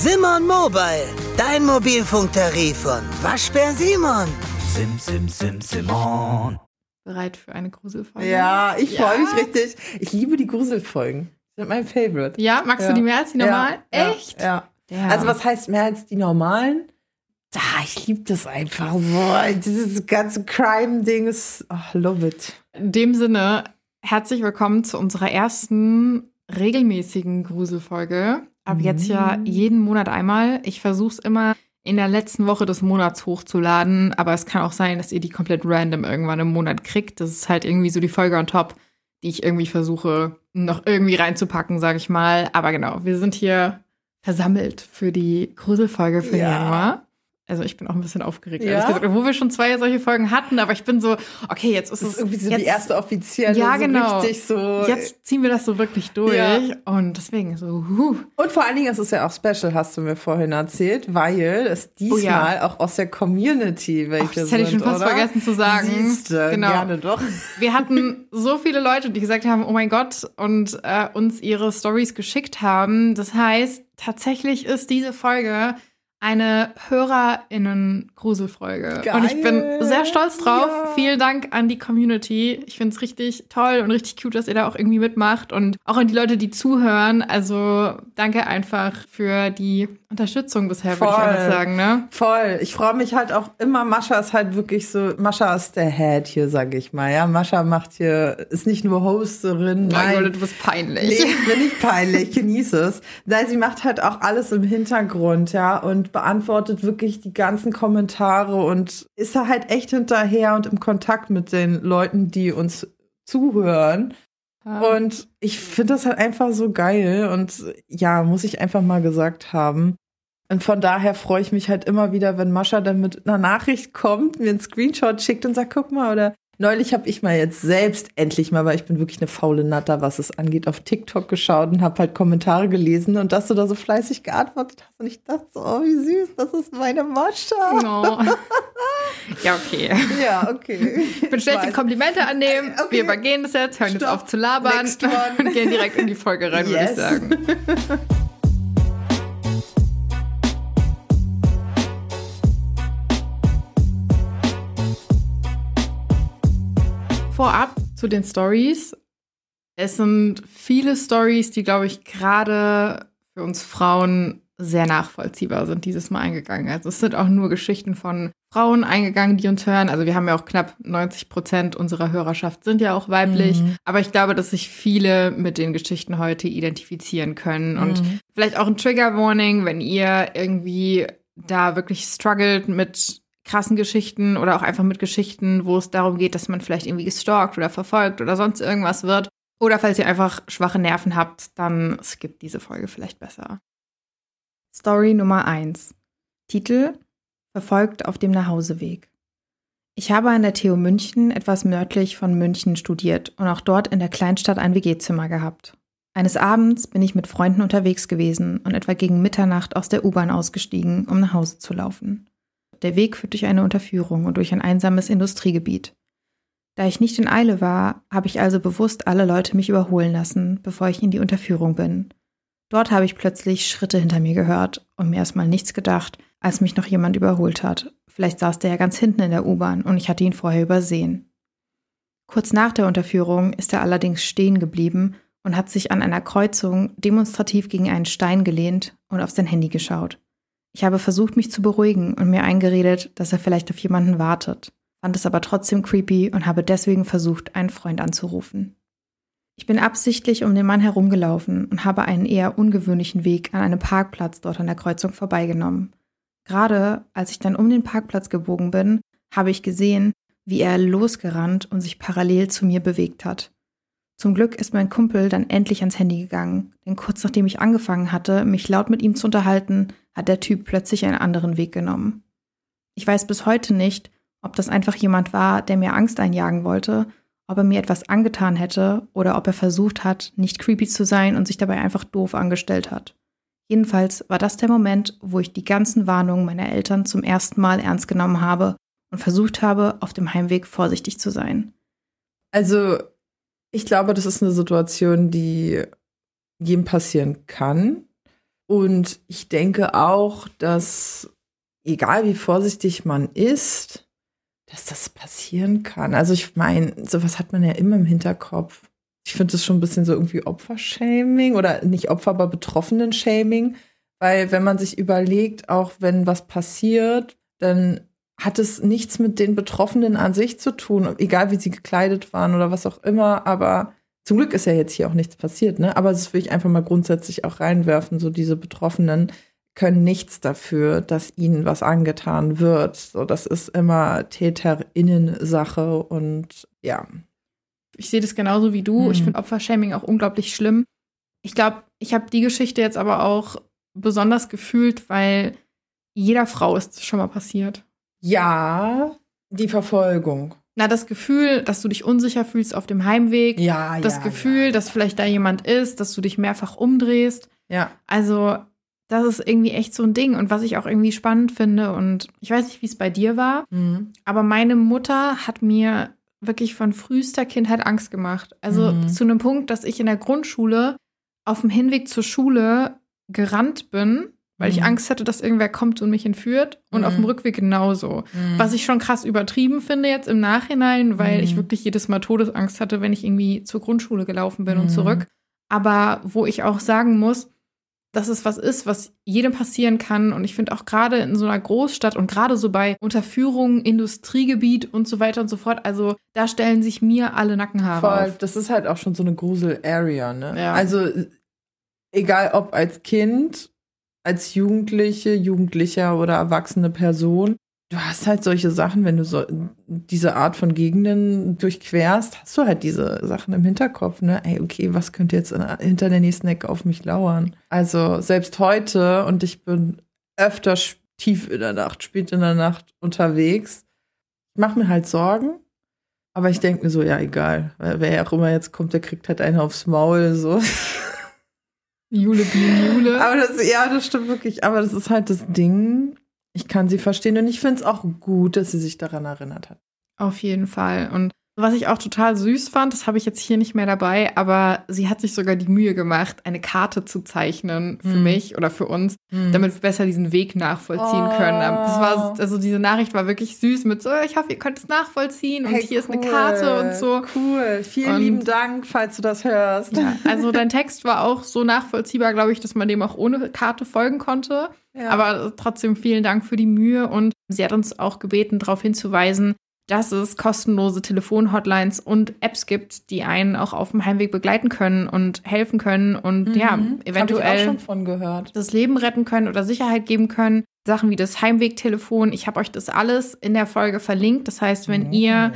Simon Mobile, dein Mobilfunktarif von Waschbär Simon. Sim, sim, sim, Simon. Bereit für eine Gruselfolge? Ja, ich Ja. freue mich richtig. Ich liebe die Gruselfolgen. Sind mein Favorite. Ja, magst Ja. du die mehr als die normalen? Ja, Echt? Ja. Ja. Also was heißt mehr als die normalen? Ah, ich liebe das einfach so. Dieses ganze Crime-Ding ist, oh, love it. In dem Sinne, herzlich willkommen zu unserer ersten regelmäßigen Gruselfolge. Ab jetzt ja Mhm. jeden Monat einmal. Ich versuche es immer in der letzten Woche des Monats hochzuladen, aber es kann auch sein, dass ihr die komplett random irgendwann im Monat kriegt. Das ist halt irgendwie so die Folge on top, die ich irgendwie versuche noch irgendwie reinzupacken, sage ich mal. Aber genau, wir sind hier versammelt für die Gruselfolge für Ja. Januar. Also ich bin auch ein bisschen aufgeregt, Ja? gesagt, obwohl wir schon zwei solche Folgen hatten, aber ich bin so, okay, jetzt ist Das es ist irgendwie so jetzt, die erste offizielle, Ja, so genau. richtig so. Jetzt ziehen wir das so wirklich durch. Ja. Und deswegen so, huh. Und vor allen Dingen ist es ja auch special, hast du mir vorhin erzählt, weil es diesmal Oh ja. auch aus der Community welche Ach, das hätte ich schon fast oder? vergessen zu sagen. Siehste, Genau. gerne doch. Wir hatten so viele Leute, die gesagt haben, oh mein Gott, und äh, uns ihre Stories geschickt haben. Das heißt, tatsächlich ist diese Folge eine HörerInnen-Gruselfolge. Und ich bin sehr stolz drauf. Ja. Vielen Dank an die Community. Ich finde es richtig toll und richtig cute, dass ihr da auch irgendwie mitmacht. Und auch an die Leute, die zuhören. Also danke einfach für die Unterstützung bisher, würde ich einfach sagen. Ne? Voll. Ich freue mich halt auch immer. Mascha ist halt wirklich so, Mascha ist der Head hier, sag ich mal. Ja, Mascha macht hier, ist nicht nur Hosterin, nein. Gott, du bist peinlich. Nee, ich bin nicht peinlich, genieße es. Nein, sie macht halt auch alles im Hintergrund, ja, und beantwortet wirklich die ganzen Kommentare und ist da halt echt hinterher und im Kontakt mit den Leuten, die uns zuhören. Und ich finde das halt einfach so geil und ja, muss ich einfach mal gesagt haben. Und von daher freue ich mich halt immer wieder, wenn Mascha dann mit einer Nachricht kommt, mir einen Screenshot schickt und sagt, guck mal, oder neulich habe ich mal jetzt selbst endlich mal, weil ich bin wirklich eine faule Natter, was es angeht, auf TikTok geschaut und habe halt Kommentare gelesen und dass du da so fleißig geantwortet hast und ich dachte so, oh, wie süß, das ist meine Mascha. No. ja, okay. Ja, okay. Ich bin schlechte Weiß. Komplimente annehmen. Okay. Wir übergehen das jetzt, hören jetzt Stopp. auf zu labern und gehen direkt in die Folge rein, würde ich Yes. sagen. Vorab zu den Stories. Es sind viele Stories, die, glaube ich, gerade für uns Frauen sehr nachvollziehbar sind, dieses Mal eingegangen. Also es sind auch nur Geschichten von Frauen eingegangen, die uns hören. Also wir haben ja auch knapp 90 Prozent unserer Hörerschaft sind ja auch weiblich. Mhm. Aber ich glaube, dass sich viele mit den Geschichten heute identifizieren können. Und Mhm. vielleicht auch ein Trigger Warning, wenn ihr irgendwie da wirklich struggelt mit krassen Geschichten oder auch einfach mit Geschichten, wo es darum geht, dass man vielleicht irgendwie gestalkt oder verfolgt oder sonst irgendwas wird. Oder falls ihr einfach schwache Nerven habt, dann skippt diese Folge vielleicht besser. Story Nummer 1. Titel Verfolgt auf dem Nachhauseweg. Ich habe an der TU München etwas nördlich von München studiert und auch dort in der Kleinstadt ein WG-Zimmer gehabt. Eines Abends bin ich mit Freunden unterwegs gewesen und etwa gegen Mitternacht aus der U-Bahn ausgestiegen, um nach Hause zu laufen. Der Weg führt durch eine Unterführung und durch ein einsames Industriegebiet. Da ich nicht in Eile war, habe ich also bewusst alle Leute mich überholen lassen, bevor ich in die Unterführung bin. Dort habe ich plötzlich Schritte hinter mir gehört und mir erstmal nichts gedacht, als mich noch jemand überholt hat. Vielleicht saß der ja ganz hinten in der U-Bahn und ich hatte ihn vorher übersehen. Kurz nach der Unterführung ist er allerdings stehen geblieben und hat sich an einer Kreuzung demonstrativ gegen einen Stein gelehnt und auf sein Handy geschaut. Ich habe versucht, mich zu beruhigen und mir eingeredet, dass er vielleicht auf jemanden wartet, fand es aber trotzdem creepy und habe deswegen versucht, einen Freund anzurufen. Ich bin absichtlich um den Mann herumgelaufen und habe einen eher ungewöhnlichen Weg an einem Parkplatz dort an der Kreuzung vorbeigenommen. Gerade als ich dann um den Parkplatz gebogen bin, habe ich gesehen, wie er losgerannt und sich parallel zu mir bewegt hat. Zum Glück ist mein Kumpel dann endlich ans Handy gegangen, denn kurz nachdem ich angefangen hatte, mich laut mit ihm zu unterhalten, hat der Typ plötzlich einen anderen Weg genommen. Ich weiß bis heute nicht, ob das einfach jemand war, der mir Angst einjagen wollte, ob er mir etwas angetan hätte oder ob er versucht hat, nicht creepy zu sein und sich dabei einfach doof angestellt hat. Jedenfalls war das der Moment, wo ich die ganzen Warnungen meiner Eltern zum ersten Mal ernst genommen habe und versucht habe, auf dem Heimweg vorsichtig zu sein. Also, ich glaube, das ist eine Situation, die jedem passieren kann. Und ich denke auch, dass egal wie vorsichtig man ist, dass das passieren kann. Also ich meine, sowas hat man ja immer im Hinterkopf. Ich finde das schon ein bisschen so irgendwie Opfershaming oder nicht Opfer, aber Betroffenen-Shaming. Weil wenn man sich überlegt, auch wenn was passiert, dann hat es nichts mit den Betroffenen an sich zu tun, egal wie sie gekleidet waren oder was auch immer. Aber zum Glück ist ja jetzt hier auch nichts passiert, ne? Aber das will ich einfach mal grundsätzlich auch reinwerfen. So diese Betroffenen können nichts dafür, dass ihnen was angetan wird. So, das ist immer TäterInnen-Sache und ja. Ich sehe das genauso wie du. Hm. Ich finde Opfershaming auch unglaublich schlimm. Ich glaube, ich habe die Geschichte jetzt aber auch besonders gefühlt, weil jeder Frau ist schon mal passiert. Ja, die Verfolgung. Na, das Gefühl, dass du dich unsicher fühlst auf dem Heimweg. Ja, Das ja, Gefühl, ja. dass vielleicht da jemand ist, dass du dich mehrfach umdrehst. Ja. Also, das ist irgendwie echt so ein Ding. Und was ich auch irgendwie spannend finde, und ich weiß nicht, wie es bei dir war, Mhm. aber meine Mutter hat mir wirklich von frühester Kindheit Angst gemacht. Also Mhm. zu einem Punkt, dass ich in der Grundschule auf dem Hinweg zur Schule gerannt bin, weil ich Mhm. Angst hatte, dass irgendwer kommt und mich entführt. Und Mhm. auf dem Rückweg genauso. Was ich schon krass übertrieben finde jetzt im Nachhinein, weil Mhm. ich wirklich jedes Mal Todesangst hatte, wenn ich irgendwie zur Grundschule gelaufen bin und Mhm. zurück. Aber wo ich auch sagen muss, dass es was ist, was jedem passieren kann. Und ich finde auch gerade in so einer Großstadt und gerade so bei Unterführung, Industriegebiet und so weiter und so fort, also da stellen sich mir alle Nackenhaare Voll, auf. das ist halt auch schon so eine Grusel-Area, ne? Ja. Also, egal ob als Kind, als Jugendliche, Jugendlicher oder erwachsene Person, du hast halt solche Sachen, wenn du so diese Art von Gegenden durchquerst, hast du halt diese Sachen im Hinterkopf, ne? Ey, okay, was könnte jetzt in, hinter der nächsten Ecke auf mich lauern? Also, selbst heute, und ich bin öfter tief in der Nacht, spät in der Nacht unterwegs, ich mache mir halt Sorgen. Aber ich denke mir so, ja, egal. Wer wer auch immer jetzt kommt, der kriegt halt einen aufs Maul. So. Jule, Bienen, Jule. Aber das, ja, das stimmt wirklich. Aber das ist halt das Ding. Ich kann sie verstehen und ich finde es auch gut, dass sie sich daran erinnert hat. Auf jeden Fall. Und was ich auch total süß fand, das habe ich jetzt hier nicht mehr dabei, aber sie hat sich sogar die Mühe gemacht, eine Karte zu zeichnen für Hm. mich oder für uns, damit wir besser diesen Weg nachvollziehen Oh. können. Das war, also diese Nachricht war wirklich süß mit so, ich hoffe, ihr könnt es nachvollziehen und Hey, hier ist eine cool. Karte und so. Cool. Vielen Und- lieben Dank, falls du das hörst. Ja, also dein Text war auch so nachvollziehbar, glaube ich, dass man dem auch ohne Karte folgen konnte. Ja. Aber trotzdem vielen Dank für die Mühe und sie hat uns auch gebeten, darauf hinzuweisen, dass es kostenlose Telefonhotlines und Apps gibt, die einen auch auf dem Heimweg begleiten können und helfen können und ja, Mhm. Auch eventuell das Leben retten können oder Sicherheit geben können. Sachen wie das Heimwegtelefon. Ich habe euch das alles in der Folge verlinkt. Das heißt, wenn ihr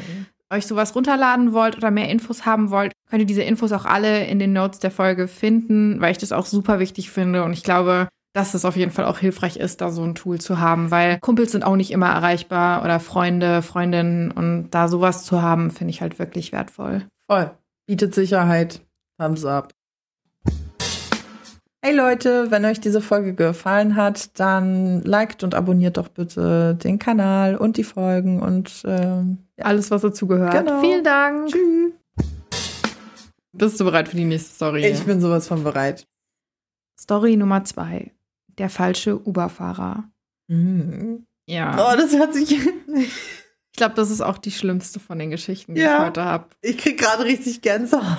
euch sowas runterladen wollt oder mehr Infos haben wollt, könnt ihr diese Infos auch alle in den Notes der Folge finden, weil ich das auch super wichtig finde und ich glaube, dass es auf jeden Fall auch hilfreich ist, da so ein Tool zu haben, weil Kumpels sind auch nicht immer erreichbar oder Freunde, Freundinnen und da sowas zu haben, finde ich halt wirklich wertvoll. Voll. Bietet Sicherheit. Thumbs up. Hey Leute, wenn euch diese Folge gefallen hat, dann liked und abonniert doch bitte den Kanal und die Folgen und ähm, ja. Alles, was dazu gehört. Genau. Vielen Dank. Tschüss. Bist du bereit für die nächste Story? Ich bin sowas von bereit. Story Nummer zwei. Der falsche Uber-Fahrer. Mhm. Ja. Oh, das hört sich. Ich glaube, das ist auch die schlimmste von den Geschichten, die Ja. ich heute habe. Ich krieg gerade richtig Gänsehaut.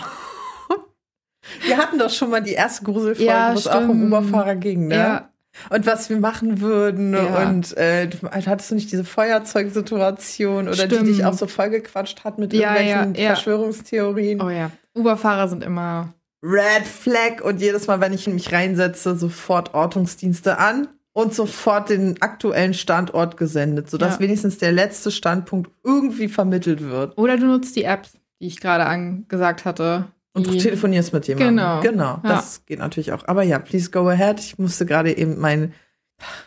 Wir hatten doch schon mal die erste Gruselfolge, Ja, wo es auch um. Uberfahrer ging, ne? Ja. Und was wir machen würden. Ja. Und äh, du, hattest du nicht diese Feuerzeugsituation oder Stimmt. die dich auch so vollgequatscht hat mit Ja, irgendwelchen ja, ja. Verschwörungstheorien? Oh ja. Uber-Fahrer sind immer. Red Flag. Und jedes Mal, wenn ich mich reinsetze, sofort Ortungsdienste an und sofort den aktuellen Standort gesendet, sodass Ja. wenigstens der letzte Standpunkt irgendwie vermittelt wird. Oder du nutzt die Apps, die ich gerade angesagt hatte. Und du telefonierst mit jemandem. Genau. Genau, das geht natürlich auch. Aber ja, please go ahead. Ich musste gerade eben mein,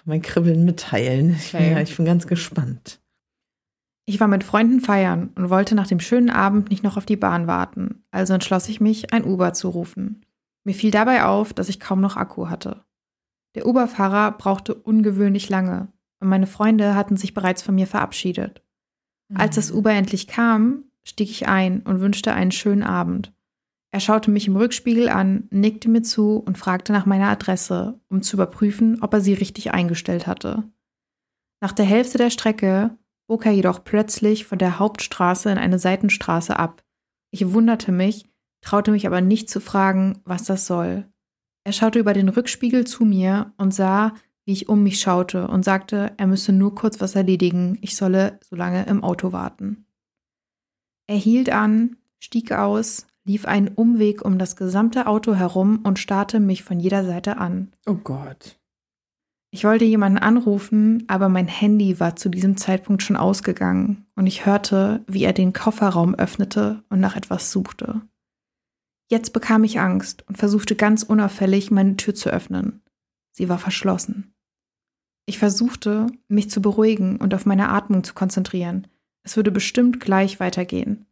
mein Kribbeln mitteilen. Ich bin, Okay. ja, ich bin ganz gespannt. Ich war mit Freunden feiern und wollte nach dem schönen Abend nicht noch auf die Bahn warten. Also entschloss ich mich, ein Uber zu rufen. Mir fiel dabei auf, dass ich kaum noch Akku hatte. Der Uber-Fahrer brauchte ungewöhnlich lange und meine Freunde hatten sich bereits von mir verabschiedet. Als das Uber endlich kam, stieg ich ein und wünschte einen schönen Abend. Er schaute mich im Rückspiegel an, nickte mir zu und fragte nach meiner Adresse, um zu überprüfen, ob er sie richtig eingestellt hatte. Nach der Hälfte der Strecke bog er jedoch plötzlich von der Hauptstraße in eine Seitenstraße ab. Ich wunderte mich, traute mich aber nicht zu fragen, was das soll. Er schaute über den Rückspiegel zu mir und sah, wie ich um mich schaute und sagte, er müsse nur kurz was erledigen, ich solle so lange im Auto warten. Er hielt an, stieg aus, lief einen Umweg um das gesamte Auto herum und starrte mich von jeder Seite an. Oh Gott. Ich wollte jemanden anrufen, aber mein Handy war zu diesem Zeitpunkt schon ausgegangen und ich hörte, wie er den Kofferraum öffnete und nach etwas suchte. Jetzt bekam ich Angst und versuchte ganz unauffällig, meine Tür zu öffnen. Sie war verschlossen. Ich versuchte, mich zu beruhigen und auf meine Atmung zu konzentrieren. Es würde bestimmt gleich weitergehen.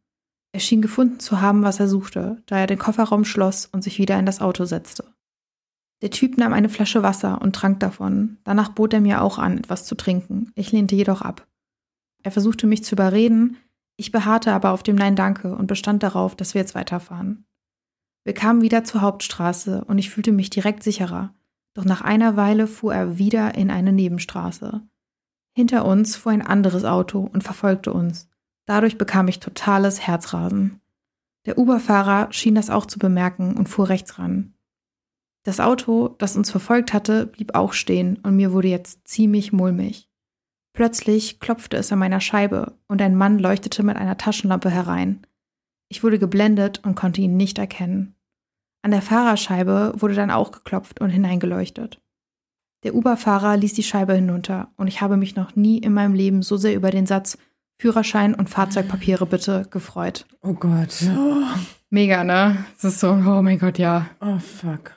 Er schien gefunden zu haben, was er suchte, da er den Kofferraum schloss und sich wieder in das Auto setzte. Der Typ nahm eine Flasche Wasser und trank davon. Danach bot er mir auch an, etwas zu trinken. Ich lehnte jedoch ab. Er versuchte mich zu überreden, ich beharrte aber auf dem Nein Danke und bestand darauf, dass wir jetzt weiterfahren. Wir kamen wieder zur Hauptstraße und ich fühlte mich direkt sicherer. Doch nach einer Weile fuhr er wieder in eine Nebenstraße. Hinter uns fuhr ein anderes Auto und verfolgte uns. Dadurch bekam ich totales Herzrasen. Der Uber-Fahrer schien das auch zu bemerken und fuhr rechts ran. Das Auto, das uns verfolgt hatte, blieb auch stehen und mir wurde jetzt ziemlich mulmig. Plötzlich klopfte es an meiner Scheibe und ein Mann leuchtete mit einer Taschenlampe herein. Ich wurde geblendet und konnte ihn nicht erkennen. An der Fahrerscheibe wurde dann auch geklopft und hineingeleuchtet. Der Uber-Fahrer ließ die Scheibe hinunter und ich habe mich noch nie in meinem Leben so sehr über den Satz Führerschein und Fahrzeugpapiere bitte gefreut. Oh Gott. Mega, ne? Es ist so, oh mein Gott, ja. Oh fuck.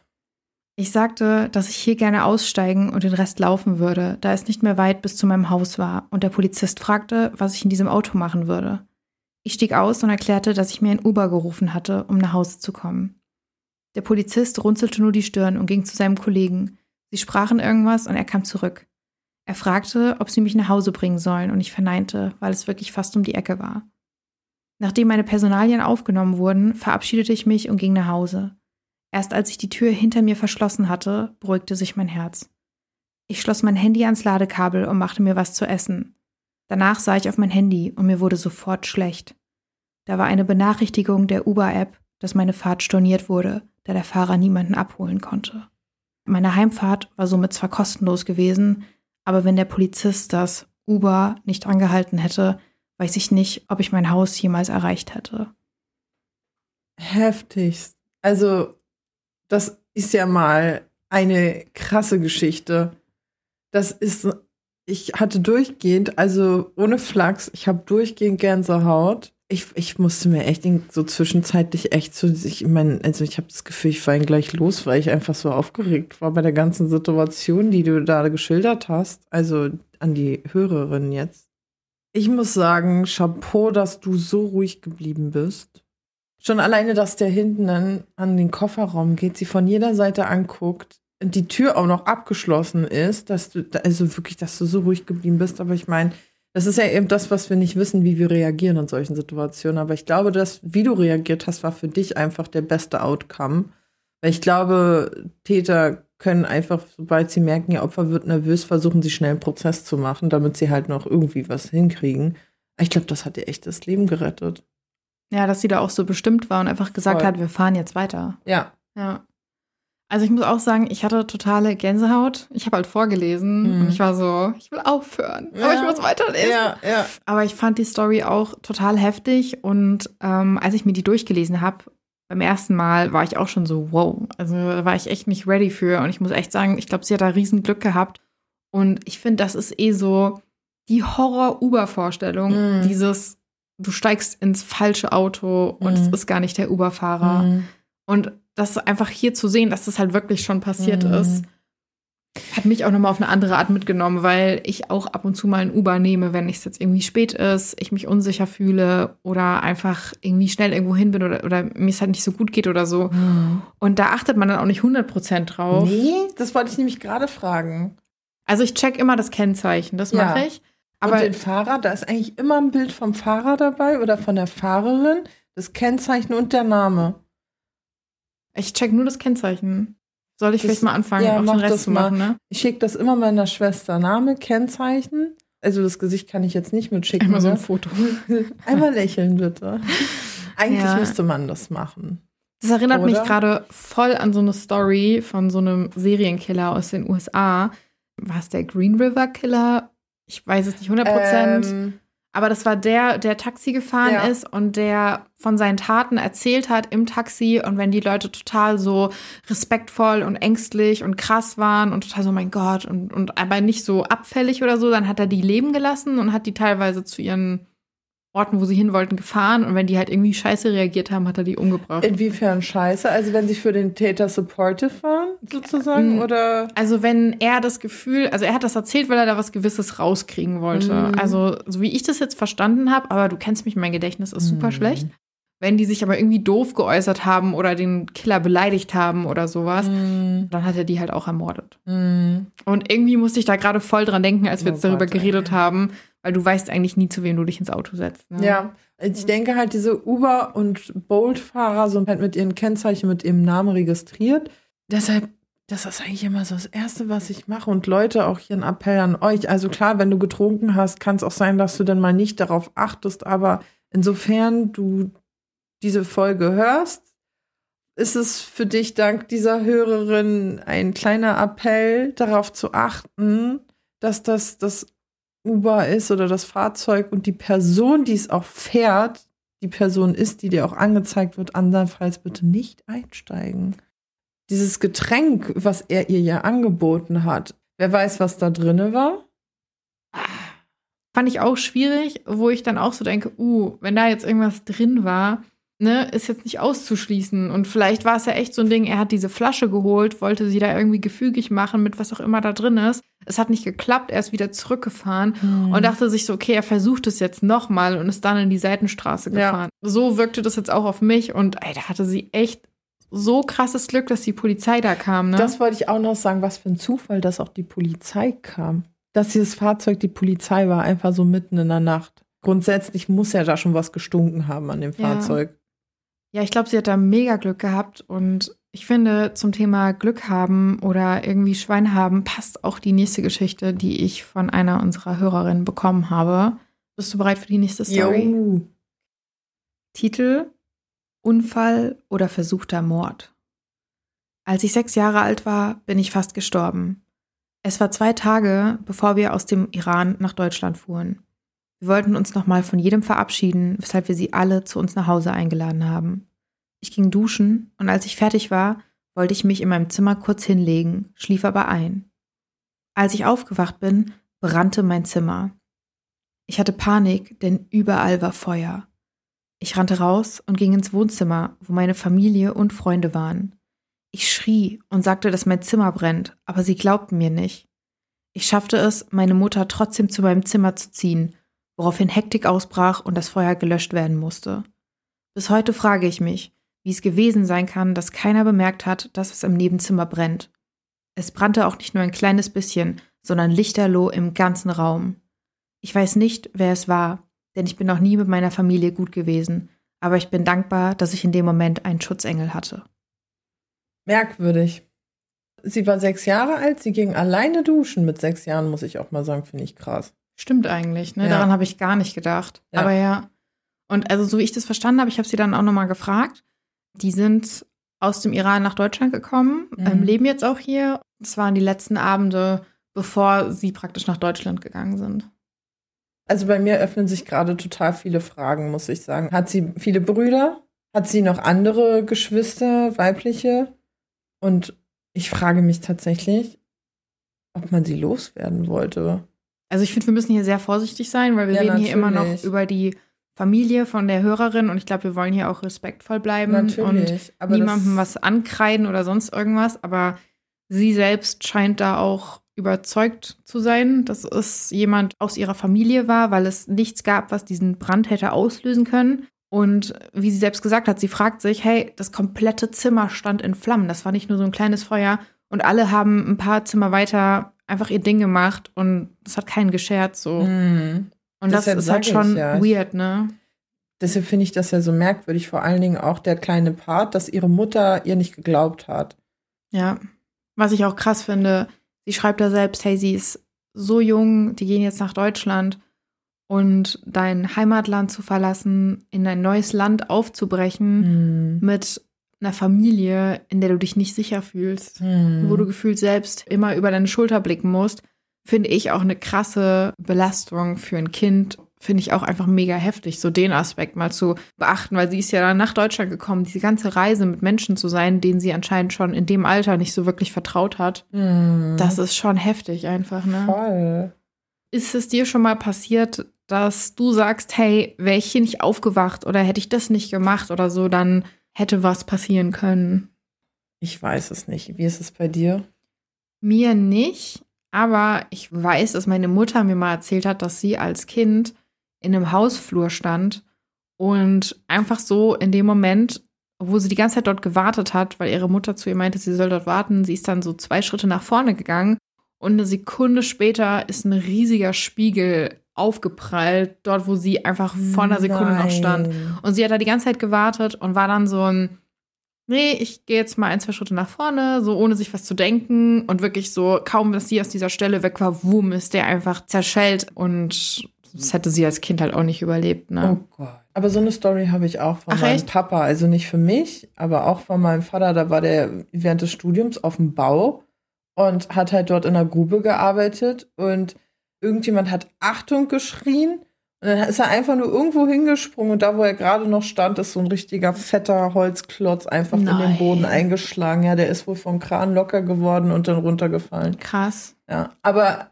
Ich sagte, dass ich hier gerne aussteigen und den Rest laufen würde, da es nicht mehr weit bis zu meinem Haus war, und der Polizist fragte, was ich in diesem Auto machen würde. Ich stieg aus und erklärte, dass ich mir ein Uber gerufen hatte, um nach Hause zu kommen. Der Polizist runzelte nur die Stirn und ging zu seinem Kollegen. Sie sprachen irgendwas und er kam zurück. Er fragte, ob sie mich nach Hause bringen sollen, und ich verneinte, weil es wirklich fast um die Ecke war. Nachdem meine Personalien aufgenommen wurden, verabschiedete ich mich und ging nach Hause. Erst als ich die Tür hinter mir verschlossen hatte, beruhigte sich mein Herz. Ich schloss mein Handy ans Ladekabel und machte mir was zu essen. Danach sah ich auf mein Handy und mir wurde sofort schlecht. Da war eine Benachrichtigung der Uber-App, dass meine Fahrt storniert wurde, da der Fahrer niemanden abholen konnte. Meine Heimfahrt war somit zwar kostenlos gewesen, aber wenn der Polizist das Uber nicht angehalten hätte, weiß ich nicht, ob ich mein Haus jemals erreicht hätte. Heftigst. Also, das ist ja mal eine krasse Geschichte. Das ist, ich hatte durchgehend, also ohne Flachs, ich habe durchgehend Gänsehaut ich, ich musste mir echt so zwischenzeitlich echt so, ich meine, also ich habe das Gefühl, ich war gleich los, weil ich einfach so aufgeregt war bei der ganzen Situation, die du da geschildert hast. Also an die Hörerin jetzt. Ich muss sagen, Chapeau, dass du so ruhig geblieben bist. Schon alleine, dass der hinten an, an den Kofferraum geht, sie von jeder Seite anguckt, die Tür auch noch abgeschlossen ist, dass du, also wirklich, dass du so ruhig geblieben bist. Aber ich meine, das ist ja eben das, was wir nicht wissen, wie wir reagieren in solchen Situationen. Aber ich glaube, dass, wie du reagiert hast, war für dich einfach der beste Outcome. Weil ich glaube, Täter können einfach, sobald sie merken, ihr Opfer wird nervös, versuchen sie schnell einen Prozess zu machen, damit sie halt noch irgendwie was hinkriegen. Ich glaube, das hat ihr echt das Leben gerettet. Ja, dass sie da auch so bestimmt war und einfach gesagt Voll. hat, wir fahren jetzt weiter. Ja. Ja. Also ich muss auch sagen, ich hatte totale Gänsehaut. Ich habe halt vorgelesen mhm. und ich war so, ich will aufhören, ja. aber ich muss weiterlesen. Ja, ja. Aber ich fand die Story auch total heftig und ähm, als ich mir die durchgelesen habe, beim ersten Mal war ich auch schon so, wow, also da war ich echt nicht ready für und ich muss echt sagen, ich glaube, sie hat da riesen Glück gehabt und ich finde, das ist eh so die Horror-Uber-Vorstellung, mhm. dieses, du steigst ins falsche Auto und mhm. es ist gar nicht der Uber-Fahrer mhm. und das einfach hier zu sehen, dass das halt wirklich schon passiert mhm. ist, hat mich auch nochmal auf eine andere Art mitgenommen, weil ich auch ab und zu mal ein Uber nehme, wenn es jetzt irgendwie spät ist, ich mich unsicher fühle oder einfach irgendwie schnell irgendwo hin bin oder, oder mir es halt nicht so gut geht oder so. Mhm. Und da achtet man dann auch nicht 100% drauf. Nee, das wollte ich nämlich gerade fragen. Also ich check immer das Kennzeichen, das ja. mache ich. Aber und den Fahrer, da ist eigentlich immer ein Bild vom Fahrer dabei oder von der Fahrerin, das Kennzeichen und der Name. Ich check nur das Kennzeichen. Soll ich Das- vielleicht mal anfangen, ja, auch den Rest zu machen, ne? Ich schicke das immer meiner Schwester. Name, Kennzeichen. Also das Gesicht kann ich jetzt nicht mitschicken. Einmal so ein ne? Foto. Einmal lächeln, bitte. Eigentlich Ja. müsste man das machen. Das erinnert mich Oder? gerade voll an so eine Story von so einem Serienkiller aus den USA. War es der Green River Killer? Ich weiß es nicht 100 Prozent. Ähm, Aber das war der, der Taxi gefahren Ja. ist und der von seinen Taten erzählt hat im Taxi. Und wenn die Leute total so respektvoll und ängstlich und krass waren und total so, mein Gott, und, und aber nicht so abfällig oder so, dann hat er die leben gelassen und hat die teilweise zu ihren Orten, wo sie hin wollten, gefahren. Und wenn die halt irgendwie scheiße reagiert haben, hat er die umgebracht. inwiefern scheiße? Also wenn sie für den Täter supportive waren, sozusagen? Mm. Oder? Also wenn er das Gefühl, also er hat das erzählt, weil er da was Gewisses rauskriegen wollte. Mhm. Also so wie ich das jetzt verstanden habe, aber du kennst mich, mein Gedächtnis ist super Mhm. schlecht. Wenn die sich aber irgendwie doof geäußert haben oder den Killer beleidigt haben oder sowas, Mm, dann hat er die halt auch ermordet. mm. Und irgendwie musste ich da gerade voll dran denken, als wir Oh jetzt darüber Gott, geredet ey. haben, weil du weißt eigentlich nie, zu wem du dich ins Auto setzt. Ne? Ja, ich denke halt, diese Uber- und Bolt-Fahrer sind halt mit ihren Kennzeichen, mit ihrem Namen registriert. Deshalb, das ist eigentlich immer so das Erste, was ich mache. Und Leute, auch hier ein Appell an euch. Also klar, wenn du getrunken hast, kann es auch sein, dass du dann mal nicht darauf achtest. Aber insofern du diese Folge hörst, ist es für dich dank dieser Hörerin ein kleiner Appell, darauf zu achten, dass das das Uber ist oder das Fahrzeug und die Person, die es auch fährt, die Person ist, die dir auch angezeigt wird, andernfalls bitte nicht einsteigen. Dieses Getränk, was er ihr ja angeboten hat, wer weiß, was da drinne war? Fand ich auch schwierig, wo ich dann auch so denke, uh, wenn da jetzt irgendwas drin war, ne, ist jetzt nicht auszuschließen. Und vielleicht war es ja echt so ein Ding, er hat diese Flasche geholt, wollte sie da irgendwie gefügig machen mit was auch immer da drin ist. Es hat nicht geklappt, er ist wieder zurückgefahren Mhm. und dachte sich so, okay, er versucht es jetzt nochmal und ist dann in die Seitenstraße Ja. gefahren. So wirkte das jetzt auch auf mich und ey, da hatte sie echt so krasses Glück, dass die Polizei da kam, ne? Das wollte ich auch noch sagen, was für ein Zufall, dass auch die Polizei kam. Dass dieses Fahrzeug die Polizei war, einfach so mitten in der Nacht. Grundsätzlich muss ja da schon was gestunken haben an dem Ja. Fahrzeug. Ja, ich glaube, sie hat da mega Glück gehabt und ich finde, zum Thema Glück haben oder irgendwie Schwein haben passt auch die nächste Geschichte, die ich von einer unserer Hörerinnen bekommen habe. Bist du bereit für die nächste Story? Jo. Titel Unfall oder versuchter Mord. Als ich sechs Jahre alt war, bin ich fast gestorben. Es war zwei Tage, bevor wir aus dem Iran nach Deutschland fuhren. Wir wollten uns nochmal von jedem verabschieden, weshalb wir sie alle zu uns nach Hause eingeladen haben. Ich ging duschen und als ich fertig war, wollte ich mich in meinem Zimmer kurz hinlegen, schlief aber ein. Als ich aufgewacht bin, brannte mein Zimmer. Ich hatte Panik, denn überall war Feuer. Ich rannte raus und ging ins Wohnzimmer, wo meine Familie und Freunde waren. Ich schrie und sagte, dass mein Zimmer brennt, aber sie glaubten mir nicht. Ich schaffte es, meine Mutter trotzdem zu meinem Zimmer zu ziehen, woraufhin Hektik ausbrach und das Feuer gelöscht werden musste. Bis heute frage ich mich, wie es gewesen sein kann, dass keiner bemerkt hat, dass es im Nebenzimmer brennt. Es brannte auch nicht nur ein kleines bisschen, sondern lichterloh im ganzen Raum. Ich weiß nicht, wer es war, denn ich bin noch nie mit meiner Familie gut gewesen, aber ich bin dankbar, dass ich in dem Moment einen Schutzengel hatte. Merkwürdig. Sie war sechs Jahre alt, sie ging alleine duschen mit sechs Jahren, muss ich auch mal sagen, finde ich krass. Stimmt eigentlich, ne? Ja. Daran habe ich gar nicht gedacht. Ja. Aber ja. Und also, so wie ich das verstanden habe, ich habe sie dann auch nochmal gefragt. Die sind aus dem Iran nach Deutschland gekommen, Mhm. ähm, leben jetzt auch hier. Das waren die letzten Abende, bevor sie praktisch nach Deutschland gegangen sind. Also bei mir öffnen sich gerade total viele Fragen, muss ich sagen. Hat sie viele Brüder? Hat sie noch andere Geschwister, weibliche? Und ich frage mich tatsächlich, ob man sie loswerden wollte. Also ich finde, wir müssen hier sehr vorsichtig sein, weil wir Ja, reden hier immer noch natürlich. über die Familie von der Hörerin und ich glaube, wir wollen hier auch respektvoll bleiben und Natürlich. aber niemandem was ankreiden oder sonst irgendwas, aber sie selbst scheint da auch überzeugt zu sein, dass es jemand aus ihrer Familie war, weil es nichts gab, was diesen Brand hätte auslösen können. Und wie sie selbst gesagt hat, sie fragt sich, hey, das komplette Zimmer stand in Flammen. Das war nicht nur so ein kleines Feuer. Und alle haben ein paar Zimmer weiter einfach ihr Ding gemacht und es hat keinen geschert so. Mhm. Und das Deshalb ist halt schon ich ja. weird, ne? Deshalb finde ich das ja so merkwürdig, vor allen Dingen auch der kleine Part, dass ihre Mutter ihr nicht geglaubt hat. Ja. Was ich auch krass finde, sie schreibt da selbst, hey, sie ist so jung, die gehen jetzt nach Deutschland und dein Heimatland zu verlassen, in ein neues Land aufzubrechen Mhm. mit einer Familie, in der du dich nicht sicher fühlst, Mhm. wo du gefühlt selbst immer über deine Schulter blicken musst, finde ich auch eine krasse Belastung für ein Kind. Finde ich auch einfach mega heftig, so den Aspekt mal zu beachten, weil sie ist ja dann nach Deutschland gekommen, diese ganze Reise mit Menschen zu sein, denen sie anscheinend schon in dem Alter nicht so wirklich vertraut hat. Mhm. Das ist schon heftig einfach, ne? voll. Ist es dir schon mal passiert, dass du sagst, hey, wäre ich hier nicht aufgewacht oder hätte ich das nicht gemacht oder so, dann hätte was passieren können? Ich weiß es nicht. Wie ist es bei dir? Mir nicht, aber ich weiß, dass meine Mutter mir mal erzählt hat, dass sie als Kind in einem Hausflur stand und einfach so in dem Moment, wo sie die ganze Zeit dort gewartet hat, weil ihre Mutter zu ihr meinte, sie soll dort warten, sie ist dann so zwei Schritte nach vorne gegangen und eine Sekunde später ist ein riesiger Spiegel aufgeprallt, dort wo sie einfach vor einer Sekunde noch stand. Nein. Und sie hat da die ganze Zeit gewartet und war dann so ein, nee, ich gehe jetzt mal ein, zwei Schritte nach vorne, so ohne sich was zu denken. Und wirklich so, kaum dass sie aus dieser Stelle weg war, wumm, ist der einfach zerschellt. Und das hätte sie als Kind halt auch nicht überlebt, ne? Oh Gott. Aber so eine Story habe ich auch von Ach, meinem echt? Papa. Also nicht für mich, aber auch von meinem Vater. Da war der während des Studiums auf dem Bau und hat halt dort in der Grube gearbeitet. Und irgendjemand hat Achtung geschrien. Und dann ist er einfach nur irgendwo hingesprungen. Und da, wo er gerade noch stand, ist so ein richtiger fetter Holzklotz einfach in den Nein. Boden eingeschlagen. Ja, der ist wohl vom Kran locker geworden und dann runtergefallen. Krass. Ja, aber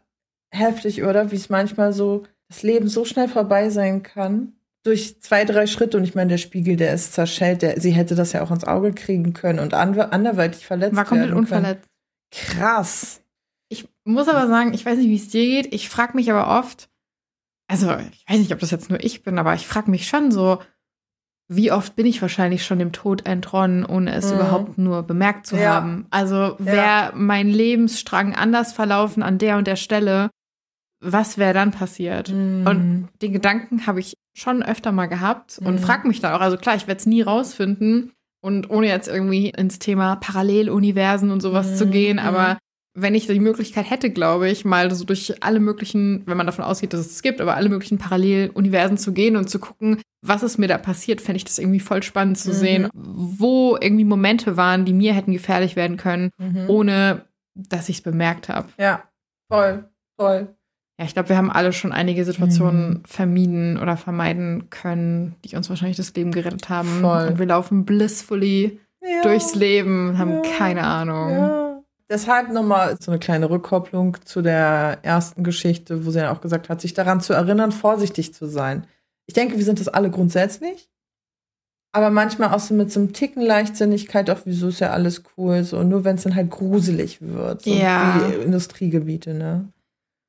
heftig, oder? Wie es manchmal so, das Leben so schnell vorbei sein kann. Durch zwei, drei Schritte. Und ich meine, der Spiegel, der ist zerschellt. Der, sie hätte das ja auch ins Auge kriegen können und anderweitig verletzt War komplett werden können. unverletzt. Krass. Ich muss aber sagen, ich weiß nicht, wie es dir geht. Ich frage mich aber oft, also ich weiß nicht, ob das jetzt nur ich bin, aber ich frage mich schon so, wie oft bin ich wahrscheinlich schon dem Tod entronnen, ohne es Mhm. überhaupt nur bemerkt zu Ja. haben. Also wäre mein Lebensstrang anders verlaufen an der und der Stelle, was wäre dann passiert? Mhm. Und den Gedanken habe ich schon öfter mal gehabt und Mhm. frage mich dann auch, also klar, ich werde es nie rausfinden und ohne jetzt irgendwie ins Thema Paralleluniversen und sowas Mhm. zu gehen, Mhm. aber wenn ich die Möglichkeit hätte, glaube ich, mal so durch alle möglichen, wenn man davon ausgeht, dass es es gibt, aber alle möglichen Paralleluniversen zu gehen und zu gucken, was ist mir da passiert, fände ich das irgendwie voll spannend zu Mhm. sehen, wo irgendwie Momente waren, die mir hätten gefährlich werden können, Mhm. ohne dass ich es bemerkt habe. Ja, voll, voll. Ja, ich glaube, wir haben alle schon einige Situationen Mhm. vermieden oder vermeiden können, die uns wahrscheinlich das Leben gerettet haben. Voll. Und wir laufen blissfully Ja. durchs Leben haben Ja. keine Ahnung. Ja. Deshalb nochmal so eine kleine Rückkopplung zu der ersten Geschichte, wo sie ja auch gesagt hat, sich daran zu erinnern, vorsichtig zu sein. Ich denke, wir sind das alle grundsätzlich. Aber manchmal auch so mit so einem Ticken Leichtsinnigkeit, auch wieso ist ja alles cool, so nur wenn es dann halt gruselig wird. So Ja. Wie Industriegebiete, ne?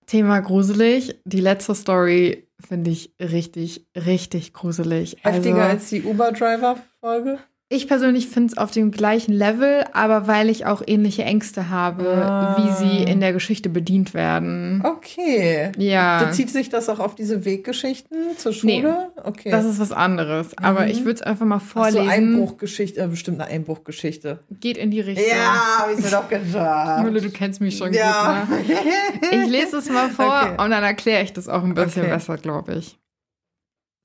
Thema gruselig. Die letzte Story finde ich richtig, richtig gruselig. Heftiger also, als die Uber-Driver-Folge. Ich persönlich finde es auf dem gleichen Level, aber weil ich auch ähnliche Ängste habe, Ah. wie sie in der Geschichte bedient werden. Okay. Ja. Bezieht sich das auch auf diese Weggeschichten zur Schule? Okay. Das ist was anderes. Aber Mhm. ich würde es einfach mal Ach so, vorlesen. Einbruchgeschichte, äh, bestimmt eine Einbruchgeschichte. Geht in die Richtung. Ja, hab ich mir doch gedacht. Mülle, du kennst mich schon ja. gut. Ne? Ich lese es mal vor Okay. und dann erkläre ich das auch ein bisschen Okay. besser, glaube ich.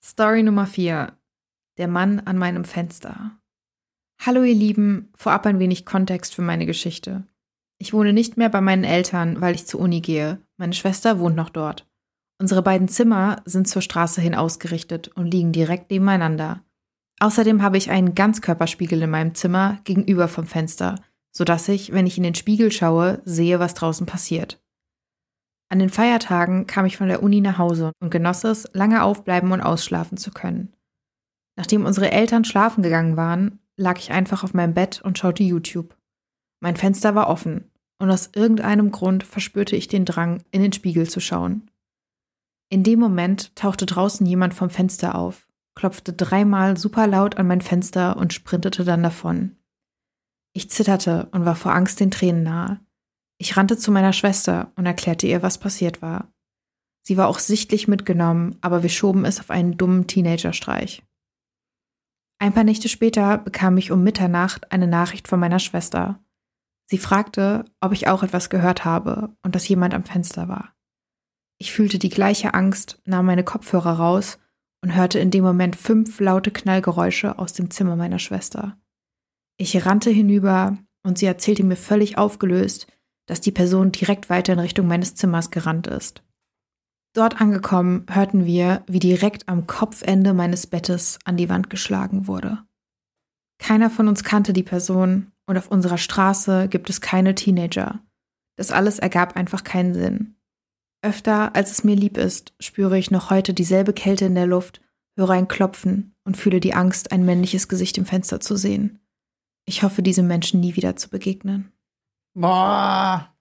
Story Nummer 4. Der Mann an meinem Fenster. Hallo ihr Lieben, vorab ein wenig Kontext für meine Geschichte. Ich wohne nicht mehr bei meinen Eltern, weil ich zur Uni gehe. Meine Schwester wohnt noch dort. Unsere beiden Zimmer sind zur Straße hin ausgerichtet und liegen direkt nebeneinander. Außerdem habe ich einen Ganzkörperspiegel in meinem Zimmer gegenüber vom Fenster, sodass ich, wenn ich in den Spiegel schaue, sehe, was draußen passiert. An den Feiertagen kam ich von der Uni nach Hause und genoss es, lange aufbleiben und ausschlafen zu können. Nachdem unsere Eltern schlafen gegangen waren, lag ich einfach auf meinem Bett und schaute YouTube. Mein Fenster war offen und aus irgendeinem Grund verspürte ich den Drang, in den Spiegel zu schauen. In dem Moment tauchte draußen jemand vom Fenster auf, klopfte dreimal super laut an mein Fenster und sprintete dann davon. Ich zitterte und war vor Angst den Tränen nahe. Ich rannte zu meiner Schwester und erklärte ihr, was passiert war. Sie war auch sichtlich mitgenommen, aber wir schoben es auf einen dummen Teenagerstreich. Ein paar Nächte später bekam ich um Mitternacht eine Nachricht von meiner Schwester. Sie fragte, ob ich auch etwas gehört habe und dass jemand am Fenster war. Ich fühlte die gleiche Angst, nahm meine Kopfhörer raus und hörte in dem Moment fünf laute Knallgeräusche aus dem Zimmer meiner Schwester. Ich rannte hinüber und sie erzählte mir völlig aufgelöst, dass die Person direkt weiter in Richtung meines Zimmers gerannt ist. Dort angekommen, hörten wir, wie direkt am Kopfende meines Bettes an die Wand geschlagen wurde. Keiner von uns kannte die Person und auf unserer Straße gibt es keine Teenager. Das alles ergab einfach keinen Sinn. Öfter, als es mir lieb ist, spüre ich noch heute dieselbe Kälte in der Luft, höre ein Klopfen und fühle die Angst, ein männliches Gesicht im Fenster zu sehen. Ich hoffe, diesem Menschen nie wieder zu begegnen. Boah.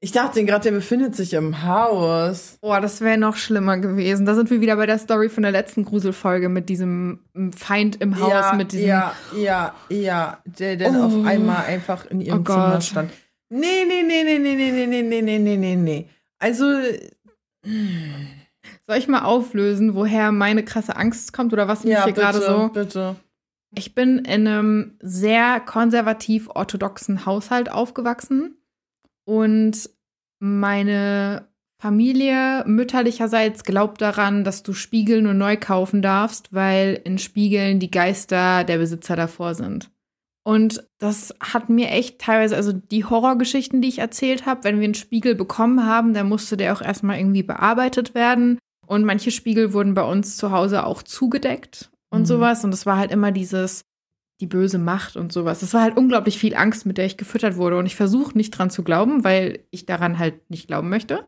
Ich dachte gerade, der befindet sich im Haus. Boah, das wäre noch schlimmer gewesen. Da sind wir wieder bei der Story von der letzten Gruselfolge mit diesem Feind im Haus, ja, mit diesem. Ja, ja, ja. Der dann Oh. auf einmal einfach in ihrem Oh Gott. Zimmer stand. Nee, nee, nee, nee, nee, nee, nee, nee, nee, nee, nee, nee, nee. Also, Soll ich mal auflösen, woher meine krasse Angst kommt oder was mich ja, hier gerade so. bitte. Ich bin in einem sehr konservativ orthodoxen Haushalt aufgewachsen und meine Familie mütterlicherseits glaubt daran, dass du Spiegel nur neu kaufen darfst, weil in Spiegeln die Geister der Besitzer davor sind. Und das hat mir echt teilweise, also die Horrorgeschichten, die ich erzählt habe, wenn wir einen Spiegel bekommen haben, dann musste der auch erstmal irgendwie bearbeitet werden. Und manche Spiegel wurden bei uns zu Hause auch zugedeckt und Mhm. sowas. Und es war halt immer dieses, die böse Macht und sowas. Das war halt unglaublich viel Angst, mit der ich gefüttert wurde. Und ich versuche nicht dran zu glauben, weil ich daran halt nicht glauben möchte.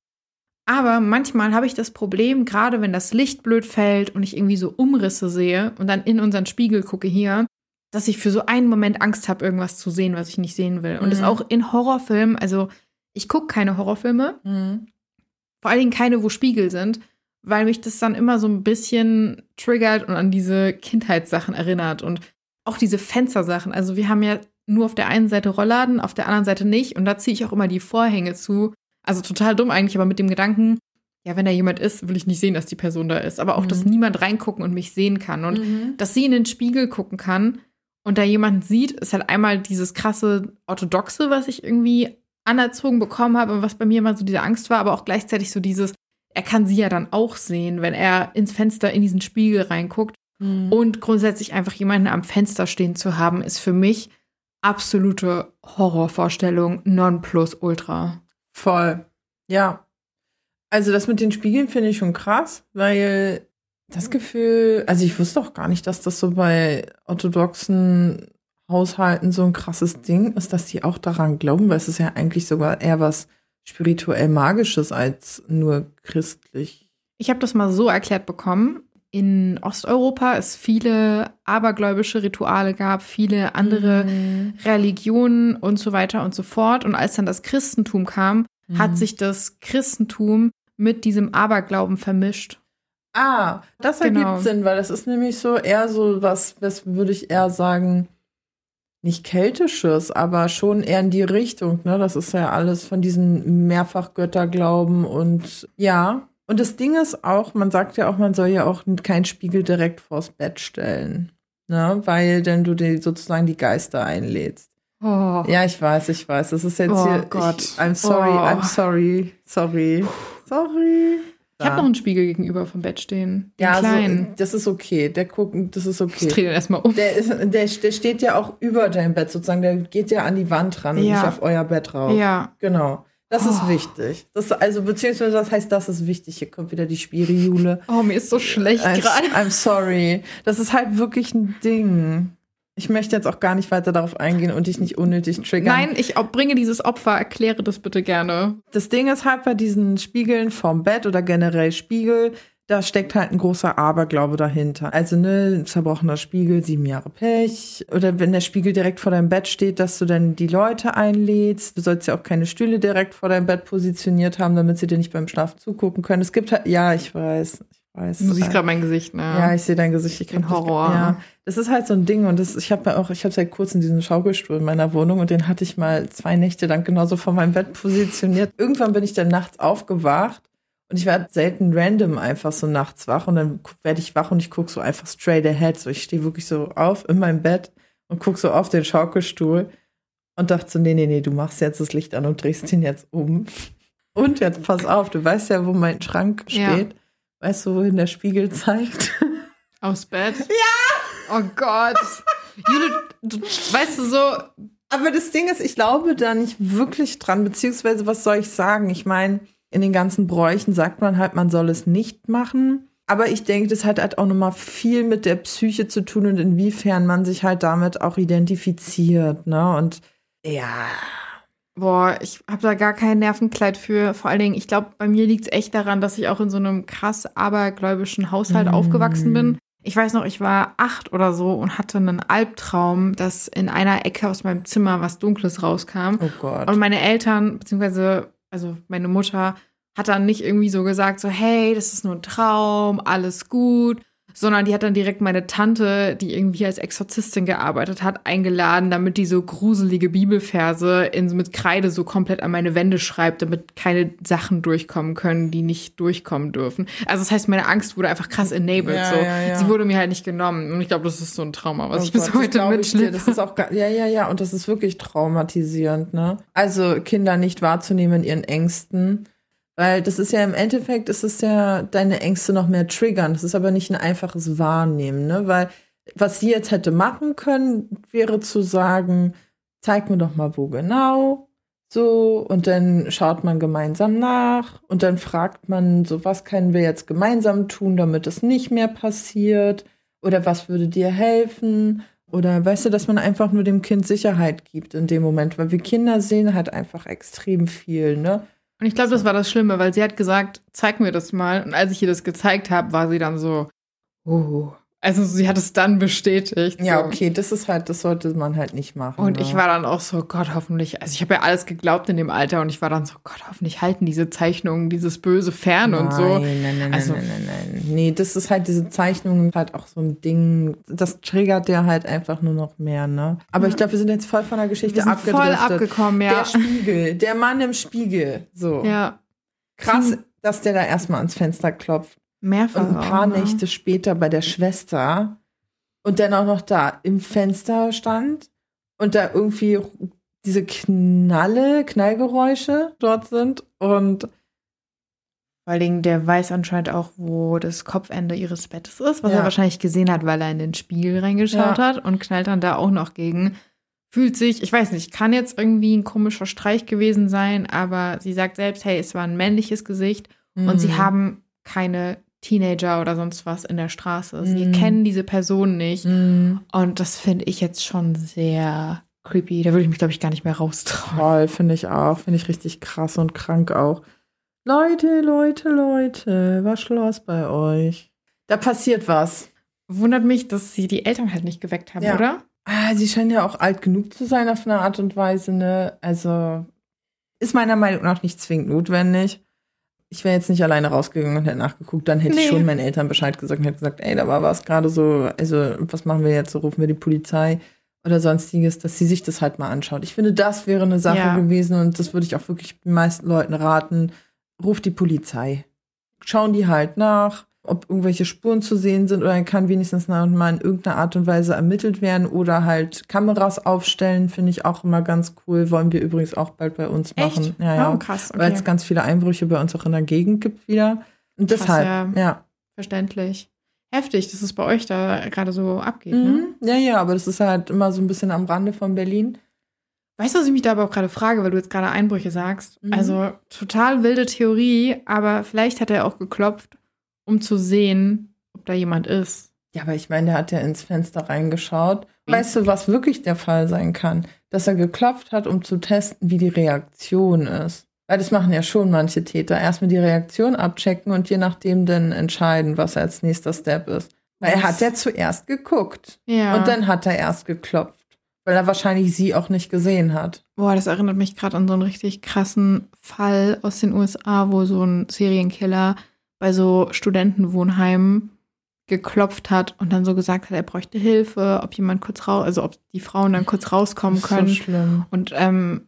Aber manchmal habe ich das Problem, gerade wenn das Licht blöd fällt und ich irgendwie so Umrisse sehe und dann in unseren Spiegel gucke hier, dass ich für so einen Moment Angst habe, irgendwas zu sehen, was ich nicht sehen will. Und Mhm. das auch in Horrorfilmen, also ich gucke keine Horrorfilme, Mhm. vor allen Dingen keine, wo Spiegel sind, weil mich das dann immer so ein bisschen triggert und an diese Kindheitssachen erinnert und auch diese Fenstersachen. Also wir haben ja nur auf der einen Seite Rollladen, auf der anderen Seite nicht und da ziehe ich auch immer die Vorhänge zu. Also total dumm eigentlich, aber mit dem Gedanken, ja, wenn da jemand ist, will ich nicht sehen, dass die Person da ist. Aber auch, dass Mhm. niemand reingucken und mich sehen kann. Und Mhm. dass sie in den Spiegel gucken kann und da jemanden sieht, ist halt einmal dieses krasse Orthodoxe, was ich irgendwie anerzogen bekommen habe und was bei mir immer so diese Angst war, aber auch gleichzeitig so dieses, er kann sie ja dann auch sehen, wenn er ins Fenster in diesen Spiegel reinguckt. Mhm. Und grundsätzlich einfach jemanden am Fenster stehen zu haben, ist für mich absolute Horrorvorstellung non plus ultra. Voll. Ja. Also das mit den Spiegeln finde ich schon krass, weil das Gefühl, also ich wusste auch gar nicht, dass das so bei orthodoxen Haushalten so ein krasses Ding ist, dass die auch daran glauben, weil es ist ja eigentlich sogar eher was spirituell magisches als nur christlich. Ich habe das mal so erklärt bekommen. In Osteuropa es viele abergläubische Rituale gab, viele andere Mhm. Religionen und so weiter und so fort. Und als dann das Christentum kam, Mhm. hat sich das Christentum mit diesem Aberglauben vermischt. Ah, das Genau. ergibt Sinn, weil das ist nämlich so eher so was, was würde ich eher sagen, nicht keltisches, aber schon eher in die Richtung, ne? Das ist ja alles von diesen Mehrfachgötterglauben und ja. Und das Ding ist auch, man sagt ja auch, man soll ja auch keinen Spiegel direkt vors Bett stellen, ne? Weil dann du dir sozusagen die Geister einlädst. Oh. Ja, ich weiß, ich weiß. Das ist jetzt Oh hier. Gott. Ich, I'm sorry, Oh. I'm sorry, sorry, sorry. Ich habe noch einen Spiegel gegenüber vom Bett stehen. Den Ja, kleinen. so, das ist okay. Der gucken, das ist ich okay. drehe den erstmal um. Der, ist, der, der steht ja auch über dein Bett sozusagen. Der geht ja an die Wand ran und Ja. nicht auf euer Bett rauf. Ja. Genau. Das ist Oh. wichtig. Das, also, beziehungsweise, das heißt, das ist wichtig. Hier kommt wieder die Spiri-Jule. Oh, mir ist so schlecht I'm, gerade. I'm sorry. Das ist halt wirklich ein Ding. Ich möchte jetzt auch gar nicht weiter darauf eingehen und dich nicht unnötig triggern. Nein, ich bringe dieses Opfer, erkläre das bitte gerne. Das Ding ist halt bei diesen Spiegeln vom Bett oder generell Spiegel, da steckt halt ein großer Aberglaube dahinter. Also, ne, ein zerbrochener Spiegel, sieben Jahre Pech. Oder wenn der Spiegel direkt vor deinem Bett steht, dass du dann die Leute einlädst. Du sollst ja auch keine Stühle direkt vor deinem Bett positioniert haben, damit sie dir nicht beim Schlafen zugucken können. Es gibt halt, ja, ich weiß, ich weiß. Du siehst gerade mein Gesicht, ne? Ja, ich sehe dein Gesicht. Ich Den kann das- Horror. Ja, das ist halt so ein Ding und das, ich habe auch, ich habe seit kurzem diesen Schaukelstuhl in meiner Wohnung und den hatte ich mal zwei Nächte lang genauso vor meinem Bett positioniert. Irgendwann bin ich dann nachts aufgewacht Und ich werde selten random einfach so nachts wach und dann werde ich wach und ich gucke so einfach straight ahead. So, ich stehe wirklich so auf in meinem Bett und gucke so auf den Schaukelstuhl und dachte so, nee, nee, nee, du machst jetzt das Licht an und drehst ihn jetzt um. Und jetzt pass auf, du weißt ja, wo mein Schrank Ja. steht. Weißt du, wohin der Spiegel zeigt? Aus Bett? Ja! Oh Gott. Judith, du, weißt du so, Aber das Ding ist, ich glaube da nicht wirklich dran, beziehungsweise was soll ich sagen? Ich meine, in den ganzen Bräuchen sagt man halt, man soll es nicht machen. Aber ich denke, das hat halt auch nochmal viel mit der Psyche zu tun und inwiefern man sich halt damit auch identifiziert, ne? Und ja, Boah, ich habe da gar kein Nervenkleid für. Vor allen Dingen, ich glaube, bei mir liegt es echt daran, dass ich auch in so einem krass abergläubischen Haushalt Mm. aufgewachsen bin. Ich weiß noch, ich war acht oder so und hatte einen Albtraum, dass in einer Ecke aus meinem Zimmer was Dunkles rauskam. oh Gott. Und meine Eltern, beziehungsweise, also meine Mutter, hat dann nicht irgendwie so gesagt, so, hey, das ist nur ein Traum, alles gut, sondern die hat dann direkt meine Tante, die irgendwie als Exorzistin gearbeitet hat, eingeladen, damit die so gruselige Bibelverse in, mit Kreide so komplett an meine Wände schreibt, damit keine Sachen durchkommen können, die nicht durchkommen dürfen. Also das heißt, meine Angst wurde einfach krass enabled. Ja, so. ja, ja. Sie wurde mir halt nicht genommen. Und ich glaube, das ist so ein Trauma, was Oh ich bis Gott, das heute mitschleppe. Das ist auch ja, ja, ja, und das ist wirklich traumatisierend, ne? Also Kinder nicht wahrzunehmen in ihren Ängsten, weil das ist ja im Endeffekt, ist es ja deine Ängste noch mehr triggern. Das ist aber nicht ein einfaches Wahrnehmen, ne? Weil was sie jetzt hätte machen können, wäre zu sagen, zeig mir doch mal wo genau. So, und dann schaut man gemeinsam nach und dann fragt man so, was können wir jetzt gemeinsam tun, damit es nicht mehr passiert? Oder was würde dir helfen? Oder weißt du, dass man einfach nur dem Kind Sicherheit gibt in dem Moment, weil wir Kinder sehen halt einfach extrem viel, ne? Und ich glaube, das war das Schlimme, weil sie hat gesagt, zeig mir das mal. Und als ich ihr das gezeigt habe, war sie dann so, oh. Also sie hat es dann bestätigt. Ja, so. okay, das ist halt, das sollte man halt nicht machen. Und ne? ich war dann auch so, Gott, hoffentlich. Also ich habe ja alles geglaubt in dem Alter und ich war dann so, Gott, hoffentlich halten diese Zeichnungen dieses Böse fern und so. Nein, nein, nein, Also- nein, nein, nein, nein. Nee, das ist halt diese Zeichnung halt auch so ein Ding. Das triggert ja halt einfach nur noch mehr, ne? Aber ich glaube, wir sind jetzt voll von der Geschichte Wir sind voll abgekommen, ja. Der Spiegel, der Mann im Spiegel. So. Ja, Krass, dass der da erstmal ans Fenster klopft. Mehrfach. Und ein paar auch, ne? Nächte später bei der Schwester und dann auch noch da im Fenster stand und da irgendwie diese Knalle, Knallgeräusche dort sind und Vor allen Dingen, der weiß anscheinend auch, wo das Kopfende ihres Bettes ist, was Ja. er wahrscheinlich gesehen hat, weil er in den Spiegel reingeschaut Ja. hat und knallt dann da auch noch gegen. Fühlt sich, ich weiß nicht, kann jetzt irgendwie ein komischer Streich gewesen sein, aber sie sagt selbst, hey, es war ein männliches Gesicht und sie Mhm. haben keine Teenager oder sonst was in der Straße. Sie Mhm. kennen diese Person nicht. Mhm. Und das finde ich jetzt schon sehr creepy. Da würde ich mich, glaube ich, gar nicht mehr raustrauen. Toll, finde ich auch. Finde ich richtig krass und krank auch. Leute, Leute, Leute, was los bei euch? Da passiert was. Wundert mich, dass sie die Eltern halt nicht geweckt haben, Ja. oder? Ah, sie scheinen ja auch alt genug zu sein auf eine Art und Weise, ne? Also ist meiner Meinung nach nicht zwingend notwendig. Ich wäre jetzt nicht alleine rausgegangen und hätte nachgeguckt, dann hätte ich Nee. schon meinen Eltern Bescheid gesagt und hätte gesagt, ey, da war was gerade so, also was machen wir jetzt? So rufen wir die Polizei oder sonstiges, dass sie sich das halt mal anschaut. Ich finde, das wäre eine Sache Ja. gewesen und das würde ich auch wirklich den meisten Leuten raten. Ruft die Polizei. Schauen die halt nach, ob irgendwelche Spuren zu sehen sind oder kann wenigstens mal in irgendeiner Art und Weise ermittelt werden oder halt Kameras aufstellen, finde ich auch immer ganz cool. Wollen wir übrigens auch bald bei uns machen. Echt? Ja, ja. Oh, krass. Weil Okay. es ganz viele Einbrüche bei uns auch in der Gegend gibt wieder. Und Krass, deshalb, ja. ja. Verständlich. Heftig, dass es bei euch da gerade so abgeht. Ne? Mhm. Ja, ja, aber das ist halt immer so ein bisschen am Rande von Berlin. Weißt du, was ich mich da aber auch gerade frage, weil du jetzt gerade Einbrüche sagst? Mhm. Also total wilde Theorie, aber vielleicht hat er auch geklopft, um zu sehen, ob da jemand ist. Ja, aber ich meine, der hat ja ins Fenster reingeschaut. Weißt du, was wirklich der Fall sein kann? Dass er geklopft hat, um zu testen, wie die Reaktion ist. Weil das machen ja schon manche Täter. Erstmal die Reaktion abchecken und je nachdem dann entscheiden, was als nächster Step ist. Weil er hat ja zuerst geguckt. Ja. Und dann hat er erst geklopft. Weil er wahrscheinlich sie auch nicht gesehen hat. Boah, das erinnert mich gerade an so einen richtig krassen Fall aus den USA, wo so ein Serienkiller bei so Studentenwohnheimen geklopft hat und dann so gesagt hat, er bräuchte Hilfe, ob jemand kurz raus, also ob die Frauen dann kurz rauskommen können. So schlimm. Und ähm,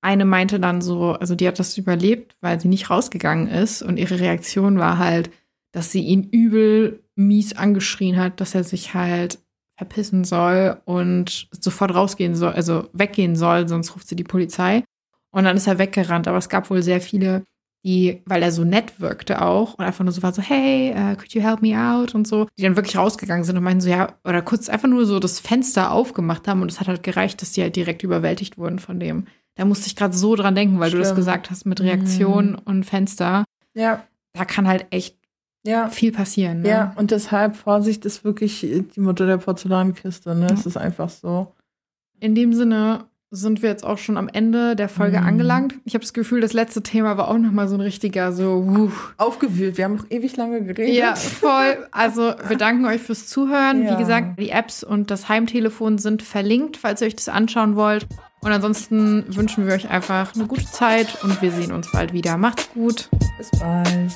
eine meinte dann so, also die hat das überlebt, weil sie nicht rausgegangen ist und ihre Reaktion war halt, dass sie ihn übel mies angeschrien hat, dass er sich halt verpissen soll und sofort rausgehen soll, also weggehen soll, sonst ruft sie die Polizei. Und dann ist er weggerannt. Aber es gab wohl sehr viele, die, weil er so nett wirkte auch und einfach nur so war so, hey, uh, could you help me out und so, die dann wirklich rausgegangen sind und meinen so, ja, oder kurz einfach nur so das Fenster aufgemacht haben und es hat halt gereicht, dass die halt direkt überwältigt wurden von dem. Da musste ich gerade so dran denken, weil Stimmt. du das gesagt hast mit Reaktion Mhm. und Fenster. Ja, Da kann halt echt ja. viel passieren. Ne? Ja, und deshalb Vorsicht ist wirklich die Mutter der Porzellankiste, ne? Es ist einfach so. In dem Sinne sind wir jetzt auch schon am Ende der Folge Mhm. angelangt. Ich habe das Gefühl, das letzte Thema war auch noch mal so ein richtiger so. Wuh. Aufgewühlt. Wir haben noch ewig lange geredet. Ja, voll. Also wir danken euch fürs Zuhören. Ja. Wie gesagt, die Apps und das Heimtelefon sind verlinkt, falls ihr euch das anschauen wollt. Und ansonsten wünschen wir euch einfach eine gute Zeit und wir sehen uns bald wieder. Macht's gut. Bis bald.